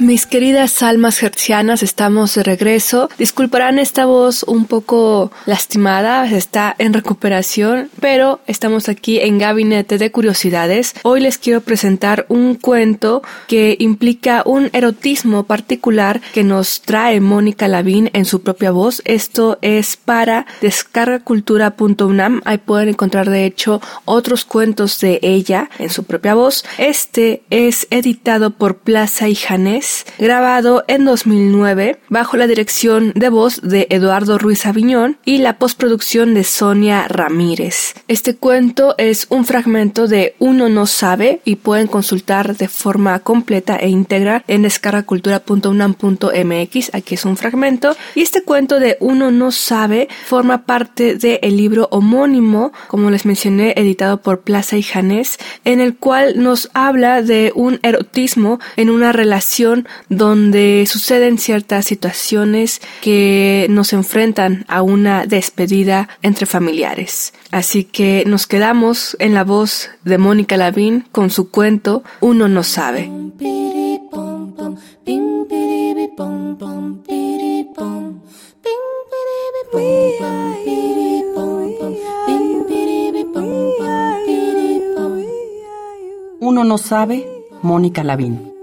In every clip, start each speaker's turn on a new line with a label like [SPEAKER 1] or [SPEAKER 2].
[SPEAKER 1] Mis queridas almas hercianas, estamos de regreso. Disculparán esta voz un poco lastimada, está en recuperación, pero estamos aquí en Gabinete de Curiosidades. Hoy les quiero presentar un cuento que implica un erotismo particular que nos trae Mónica Lavín en su propia voz. Esto es para descargacultura.unam. Ahí pueden encontrar de hecho otros cuentos de ella en su propia voz. Este es editado por Plaza y Janés grabado en 2009 bajo la dirección de voz de Eduardo Ruiz Aviñón y la postproducción de Sonia Ramírez. Este cuento es un fragmento de Uno no sabe y pueden consultar de forma completa e íntegra en descargacultura.unam.mx. Aquí es un fragmento y este cuento de Uno no sabe forma parte del libro homónimo, como les mencioné, editado por Plaza y Janés, en el cual nos habla de un erotismo en una relación donde suceden ciertas situaciones que nos enfrentan a una despedida entre familiares. Así que nos quedamos en la voz de Mónica Lavín con su cuento Uno no sabe.
[SPEAKER 2] Uno no sabe, Mónica Lavín.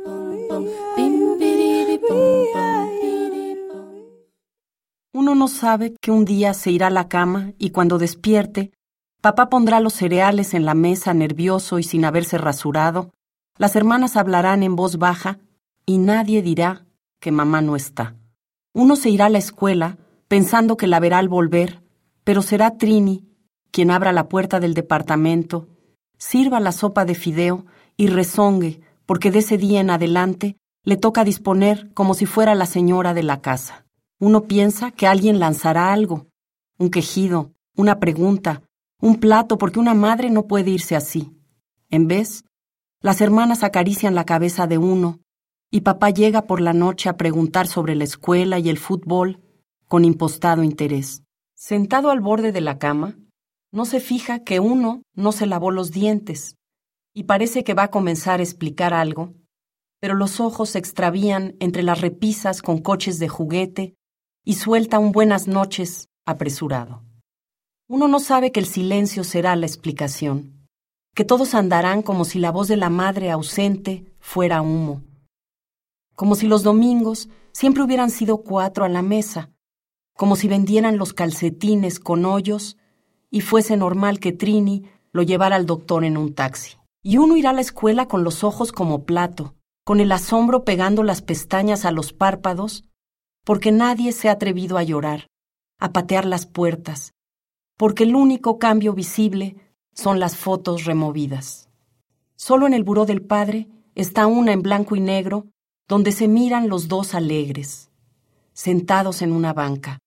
[SPEAKER 2] Sabe que un día se irá a la cama y cuando despierte, papá pondrá los cereales en la mesa nervioso y sin haberse rasurado, las hermanas hablarán en voz baja y nadie dirá que mamá no está. Uno se irá a la escuela pensando que la verá al volver, pero será Trini quien abra la puerta del departamento, sirva la sopa de fideo y rezongue, porque de ese día en adelante le toca disponer como si fuera la señora de la casa. Uno piensa que alguien lanzará algo, un quejido, una pregunta, un plato, porque una madre no puede irse así. En vez, las hermanas acarician la cabeza de uno, y papá llega por la noche a preguntar sobre la escuela y el fútbol con impostado interés. Sentado al borde de la cama, no se fija que uno no se lavó los dientes, y parece que va a comenzar a explicar algo, pero los ojos se extravían entre las repisas con coches de juguete y suelta un buenas noches apresurado. Uno no sabe que el silencio será la explicación, que todos andarán como si la voz de la madre ausente fuera humo, como si los domingos siempre hubieran sido cuatro a la mesa, como si vendieran los calcetines con hoyos y fuese normal que Trini lo llevara al doctor en un taxi. Y uno irá a la escuela con los ojos como plato, con el asombro pegando las pestañas a los párpados, porque nadie se ha atrevido a llorar, a patear las puertas, porque el único cambio visible son las fotos removidas. Solo en el buró del padre está una en blanco y negro, donde se miran los dos alegres, sentados en una banca,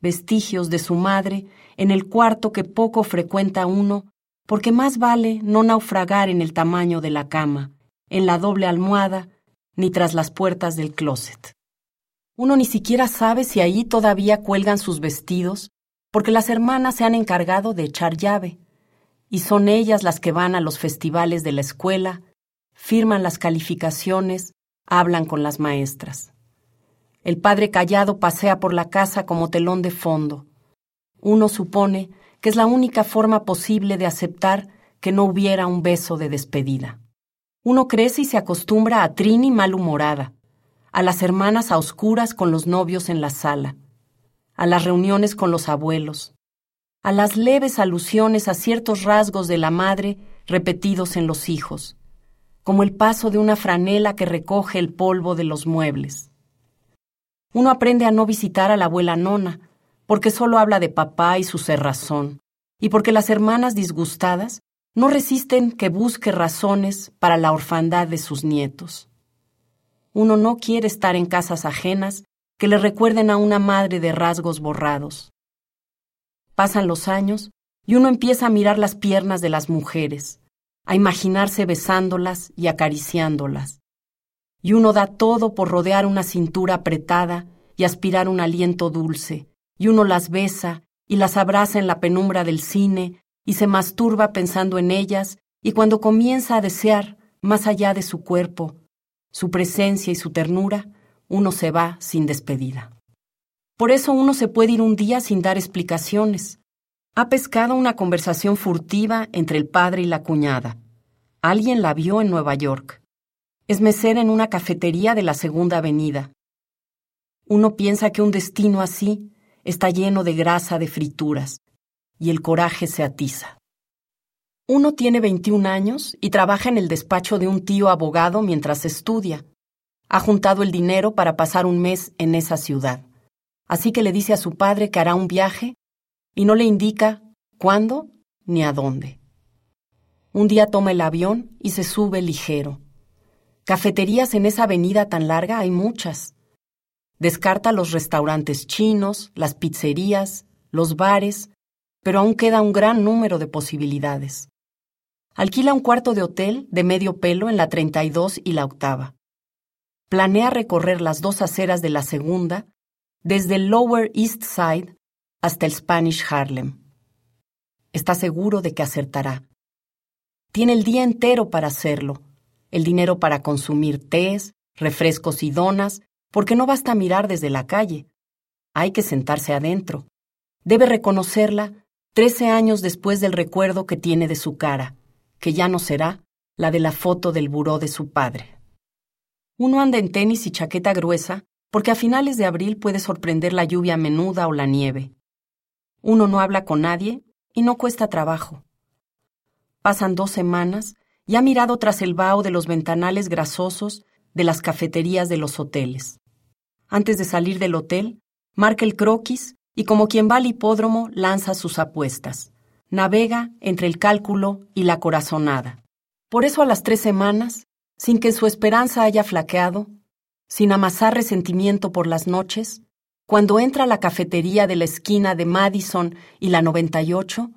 [SPEAKER 2] vestigios de su madre en el cuarto que poco frecuenta uno, porque más vale no naufragar en el tamaño de la cama, en la doble almohada, ni tras las puertas del closet. Uno ni siquiera sabe si ahí todavía cuelgan sus vestidos, porque las hermanas se han encargado de echar llave, y son ellas las que van a los festivales de la escuela, firman las calificaciones, hablan con las maestras. El padre callado pasea por la casa como telón de fondo. Uno supone que es la única forma posible de aceptar que no hubiera un beso de despedida. Uno crece y se acostumbra a Trini malhumorada, a las hermanas a oscuras con los novios en la sala, a las reuniones con los abuelos, a las leves alusiones a ciertos rasgos de la madre repetidos en los hijos, como el paso de una franela que recoge el polvo de los muebles. Uno aprende a no visitar a la abuela nona, porque solo habla de papá y su cerrazón, y porque las hermanas disgustadas no resisten que busque razones para la orfandad de sus nietos. Uno no quiere estar en casas ajenas que le recuerden a una madre de rasgos borrados. Pasan los años y uno empieza a mirar las piernas de las mujeres, a imaginarse besándolas y acariciándolas. Y uno da todo por rodear una cintura apretada y aspirar un aliento dulce, y uno las besa y las abraza en la penumbra del cine y se masturba pensando en ellas, y cuando comienza a desear, más allá de su cuerpo, su presencia y su ternura, uno se va sin despedida. Por eso uno se puede ir un día sin dar explicaciones. Ha pescado una conversación furtiva entre el padre y la cuñada. Alguien la vio en Nueva York. Es mesera en una cafetería de la Segunda Avenida. Uno piensa que un destino así está lleno de grasa de frituras y el coraje se atiza. Uno tiene 21 años y trabaja en el despacho de un tío abogado mientras estudia. Ha juntado el dinero para pasar un mes en esa ciudad. Así que le dice a su padre que hará un viaje y no le indica cuándo ni a dónde. Un día toma el avión y se sube ligero. Cafeterías en esa avenida tan larga hay muchas. Descarta los restaurantes chinos, las pizzerías, los bares, pero aún queda un gran número de posibilidades. Alquila un cuarto de hotel de medio pelo en la 32 y la octava. Planea recorrer las dos aceras de la segunda, desde el Lower East Side hasta el Spanish Harlem. Está seguro de que acertará. Tiene el día entero para hacerlo, el dinero para consumir tés, refrescos y donas porque no basta mirar desde la calle. Hay que sentarse adentro. Debe reconocerla trece años después del recuerdo que tiene de su cara, que ya no será la de la foto del buró de su padre. Uno anda en tenis y chaqueta gruesa porque a finales de abril puede sorprender la lluvia menuda o la nieve. Uno no habla con nadie y no cuesta trabajo. Pasan dos semanas y ha mirado tras el vaho de los ventanales grasosos de las cafeterías de los hoteles. Antes de salir del hotel, marca el croquis y como quien va al hipódromo lanza sus apuestas. Navega entre el cálculo y la corazonada. Por eso a las tres semanas, sin que su esperanza haya flaqueado, sin amasar resentimiento por las noches, cuando entra a la cafetería de la esquina de Madison y la 98,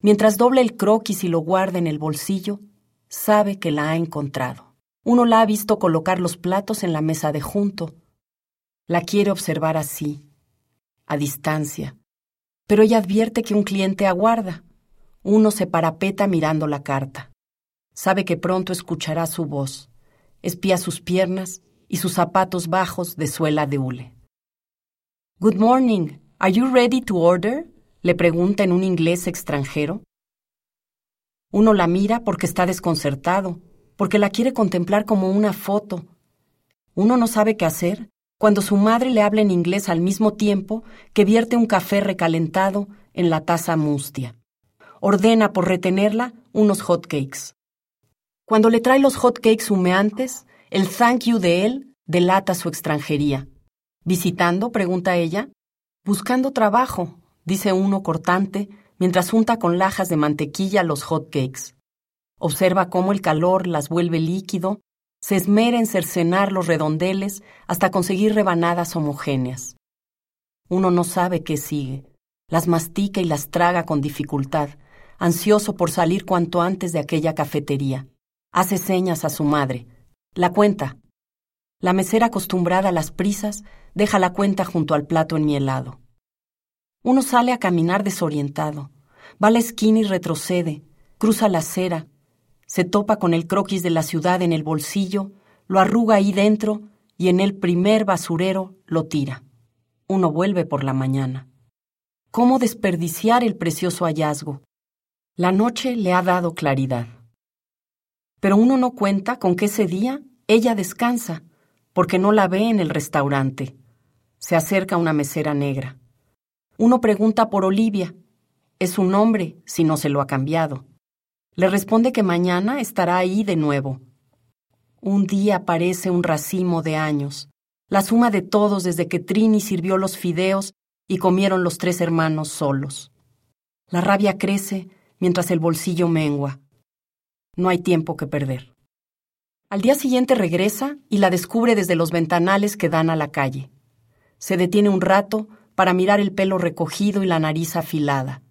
[SPEAKER 2] mientras dobla el croquis y lo guarda en el bolsillo, sabe que la ha encontrado. Uno la ha visto colocar los platos en la mesa de junto, la quiere observar así, a distancia, pero ella advierte que un cliente aguarda. Uno se parapeta mirando la carta. Sabe que pronto escuchará su voz. Espía sus piernas y sus zapatos bajos de suela de hule. Good morning. Are you ready to order? le pregunta en un inglés extranjero. Uno la mira porque está desconcertado, porque la quiere contemplar como una foto. Uno no sabe qué hacer cuando su madre le habla en inglés al mismo tiempo que vierte un café recalentado en la taza mustia. Ordena por retenerla unos hot cakes. Cuando le trae los hot cakes humeantes, el thank you de él delata su extranjería. ¿Visitando? pregunta ella. Buscando trabajo, dice uno cortante, mientras unta con lajas de mantequilla los hot cakes. Observa cómo el calor las vuelve líquido se esmera en cercenar los redondeles hasta conseguir rebanadas homogéneas. Uno no sabe qué sigue, las mastica y las traga con dificultad, ansioso por salir cuanto antes de aquella cafetería. Hace señas a su madre. La cuenta. La mesera acostumbrada a las prisas deja la cuenta junto al plato en mi helado. Uno sale a caminar desorientado. Va a la esquina y retrocede, cruza la acera, se topa con el croquis de la ciudad en el bolsillo, lo arruga ahí dentro y en el primer basurero lo tira. Uno vuelve por la mañana. ¿Cómo desperdiciar el precioso hallazgo? La noche le ha dado claridad. Pero uno no cuenta con que ese día ella descansa, porque no la ve en el restaurante. Se acerca una mesera negra. Uno pregunta por Olivia. Es su nombre, si no se lo ha cambiado. Le responde que mañana estará ahí de nuevo. Un día parece un racimo de años, la suma de todos desde que Trini sirvió los fideos y comieron los tres hermanos solos. La rabia crece mientras el bolsillo mengua. No hay tiempo que perder. Al día siguiente regresa y la descubre desde los ventanales que dan a la calle. Se detiene un rato para mirar el pelo recogido y la nariz afilada.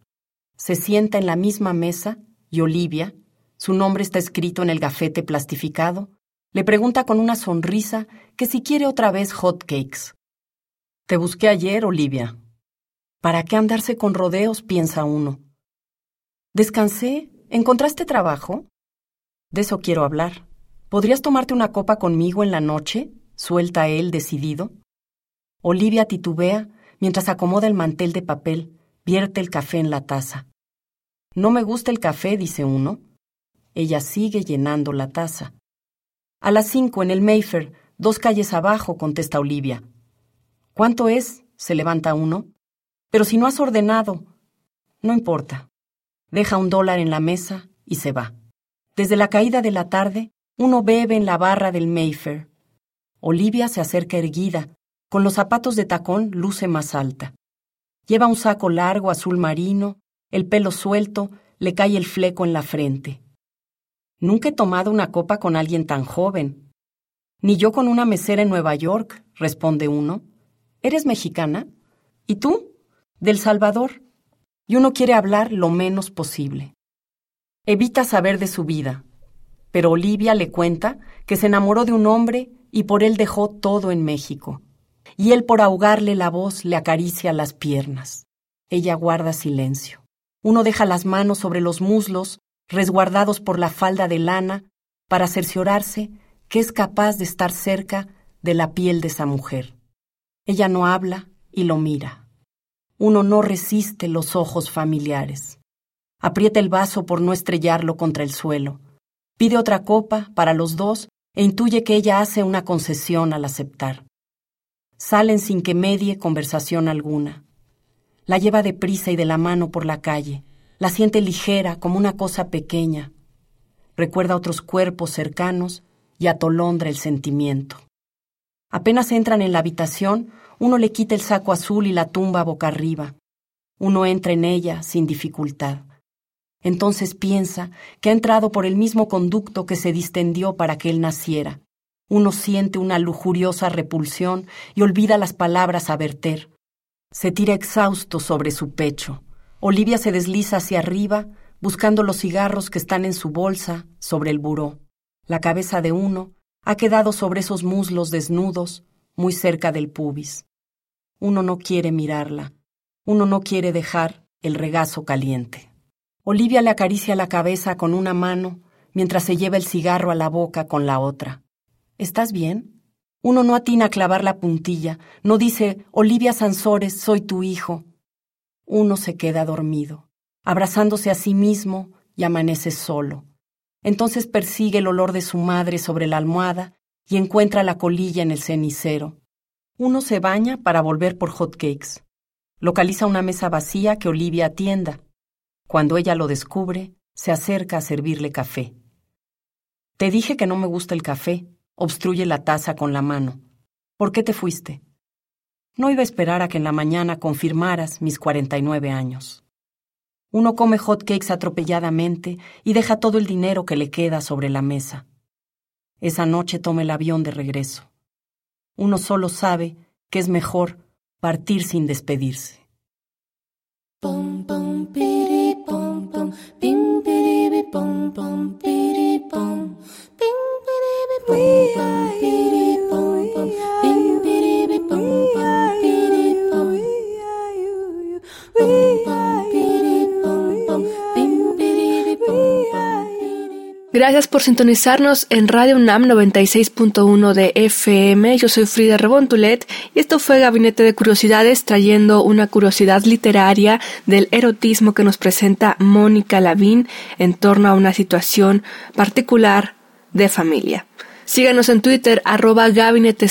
[SPEAKER 2] Se sienta en la misma mesa y Olivia, su nombre está escrito en el gafete plastificado, le pregunta con una sonrisa que si quiere otra vez hot cakes. Te busqué ayer, Olivia. ¿Para qué andarse con rodeos? piensa uno. Descansé. ¿Encontraste trabajo? De eso quiero hablar. ¿Podrías tomarte una copa conmigo en la noche? suelta él decidido. Olivia titubea mientras acomoda el mantel de papel, vierte el café en la taza. No me gusta el café, dice uno. Ella sigue llenando la taza. A las cinco en el Mayfair, dos calles abajo, contesta Olivia. ¿Cuánto es? se levanta uno. Pero si no has ordenado. No importa. Deja un dólar en la mesa y se va. Desde la caída de la tarde, uno bebe en la barra del Mayfair. Olivia se acerca erguida, con los zapatos de tacón luce más alta. Lleva un saco largo azul marino, el pelo suelto, le cae el fleco en la frente. Nunca he tomado una copa con alguien tan joven. Ni yo con una mesera en Nueva York, responde uno. ¿Eres mexicana? ¿Y tú? Del Salvador. Y uno quiere hablar lo menos posible. Evita saber de su vida, pero Olivia le cuenta que se enamoró de un hombre y por él dejó todo en México y él por ahogarle la voz le acaricia las piernas. Ella guarda silencio. Uno deja las manos sobre los muslos, resguardados por la falda de lana, para cerciorarse que es capaz de estar cerca de la piel de esa mujer. Ella no habla y lo mira. Uno no resiste los ojos familiares. Aprieta el vaso por no estrellarlo contra el suelo. Pide otra copa para los dos e intuye que ella hace una concesión al aceptar. Salen sin que medie conversación alguna. La lleva deprisa y de la mano por la calle. La siente ligera como una cosa pequeña. Recuerda otros cuerpos cercanos y atolondra el sentimiento. Apenas entran en la habitación, uno le quita el saco azul y la tumba boca arriba. Uno entra en ella sin dificultad. Entonces piensa que ha entrado por el mismo conducto que se distendió para que él naciera, uno siente una lujuriosa repulsión y olvida las palabras a verter. Se tira exhausto sobre su pecho. Olivia se desliza hacia arriba, buscando los cigarros que están en su bolsa, sobre el buró. La cabeza de uno ha quedado sobre esos muslos desnudos, muy cerca del pubis. Uno no quiere mirarla. Uno no quiere dejar el regazo caliente. Olivia le acaricia la cabeza con una mano mientras se lleva el cigarro a la boca con la otra. ¿Estás bien? Uno no atina a clavar la puntilla, no dice, Olivia Sansores, soy tu hijo. Uno se queda dormido, abrazándose a sí mismo y amanece solo. Entonces persigue el olor de su madre sobre la almohada y encuentra la colilla en el cenicero. Uno se baña para volver por hot cakes. Localiza una mesa vacía que Olivia atienda. Cuando ella lo descubre, se acerca a servirle café. Te dije que no me gusta el café, Obstruye la taza con la mano. ¿Por qué te fuiste? No iba a esperar a que en la mañana confirmaras mis 49 años. Uno come hot cakes atropelladamente y deja todo el dinero que le queda sobre la mesa. Esa noche toma el avión de regreso. Uno solo sabe que es mejor partir sin despedirse.
[SPEAKER 1] Gracias por sintonizarnos en Radio UNAM 96.1 de FM. Yo soy Frida Rebontulet y esto fue Gabinete de Curiosidades trayendo una curiosidad literaria del erotismo que nos presenta Mónica Lavín en torno a una situación particular de familia. Síganos en Twitter, arroba gabinete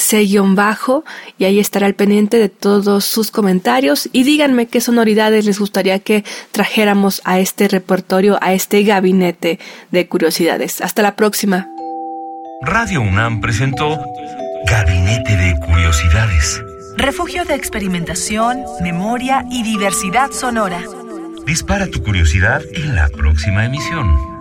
[SPEAKER 1] bajo y ahí estará al pendiente de todos sus comentarios y díganme qué sonoridades les gustaría que trajéramos a este repertorio, a este gabinete de curiosidades. Hasta la próxima.
[SPEAKER 3] Radio UNAM presentó Gabinete de Curiosidades.
[SPEAKER 4] Refugio de experimentación, memoria y diversidad sonora.
[SPEAKER 3] Dispara tu curiosidad en la próxima emisión.